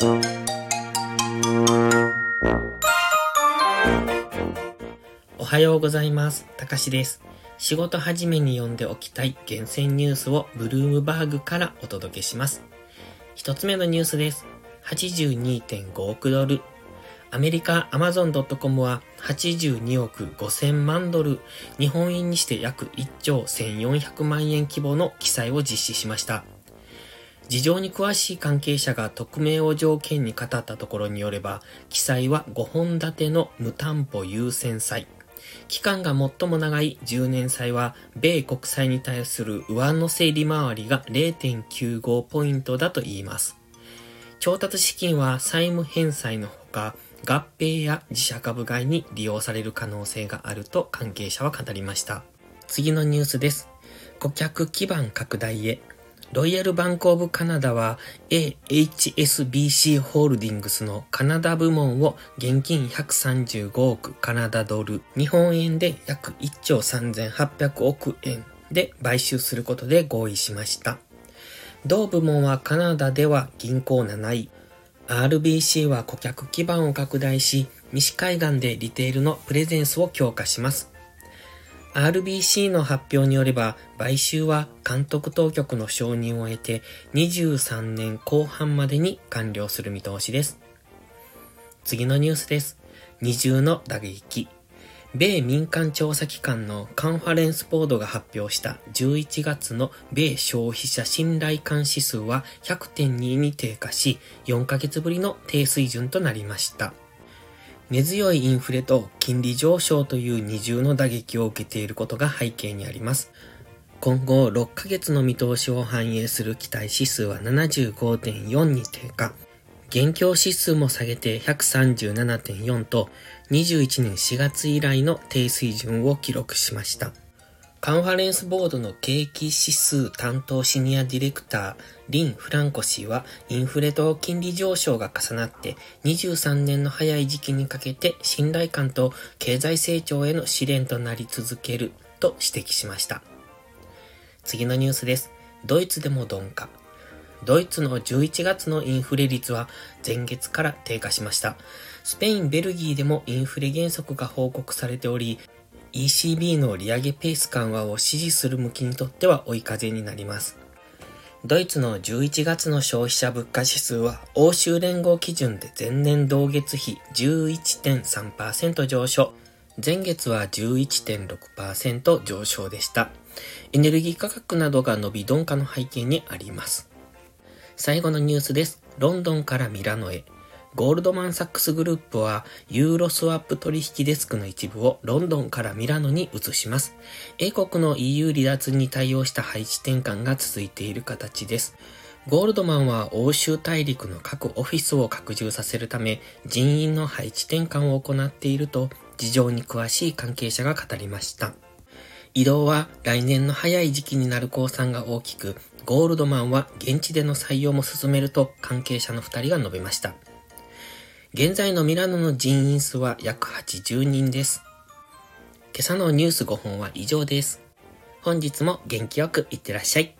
おはようございます。たかしです。仕事始めに読んでおきたい厳選ニュースをブルームバーグからお届けします。一つ目のニュースです。82.5億ドル。アメリカ Amazon.com は82億5000万ドル、日本円にして約1兆1400万円規模の記載を実施しました。事情に詳しい関係者が匿名を条件に語ったところによれば、記載は5本立ての無担保優先債。期間が最も長い10年債は、米国債に対する上乗せ利回りが0.95ポイントだと言います。調達資金は債務返済のほか、合併や自社株買いに利用される可能性があると関係者は語りました。次のニュースです。顧客基盤拡大へ。ロイヤルバンクオブカナダは AHSBC ホールディングスのカナダ部門を現金135億カナダドル、日本円で約1兆3800億円で買収することで合意しました。同部門はカナダでは銀行7位、RBC は顧客基盤を拡大し、西海岸でリテールのプレゼンスを強化します。RBC の発表によれば、買収は監督当局の承認を得て23年後半までに完了する見通しです。次のニュースです。二重の打撃。米民間調査機関のカンファレンスボードが発表した11月の米消費者信頼感指数は100.2に低下し、4ヶ月ぶりの低水準となりました。根強いインフレと金利上昇という二重の打撃を受けていることが背景にあります。今後6ヶ月の見通しを反映する期待指数は75.4に低下。現況指数も下げて137.4と21年4月以来の低水準を記録しました。カンファレンスボードの景気指数担当シニアディレクター、リン・フランコ氏は、インフレと金利上昇が重なって、23年の早い時期にかけて信頼感と経済成長への試練となり続けると指摘しました。次のニュースです。ドイツでも鈍化。ドイツの11月のインフレ率は前月から低下しました。スペイン、ベルギーでもインフレ減速が報告されており、ECB の利上げペース緩和を支持する向きにとっては追い風になります。ドイツの11月の消費者物価指数は欧州連合基準で前年同月比11.3%上昇。前月は11.6%上昇でした。エネルギー価格などが伸び鈍化の背景にあります。最後のニュースです。ロンドンからミラノへ。ゴールドマンサックスグループはユーロスワップ取引デスクの一部をロンドンからミラノに移します。英国の EU 離脱に対応した配置転換が続いている形です。ゴールドマンは欧州大陸の各オフィスを拡充させるため人員の配置転換を行っていると事情に詳しい関係者が語りました。移動は来年の早い時期になる公算が大きく、ゴールドマンは現地での採用も進めると関係者の2人が述べました。現在のミラノの人員数は約80人です。今朝のニュース5本は以上です。本日も元気よくいってらっしゃい。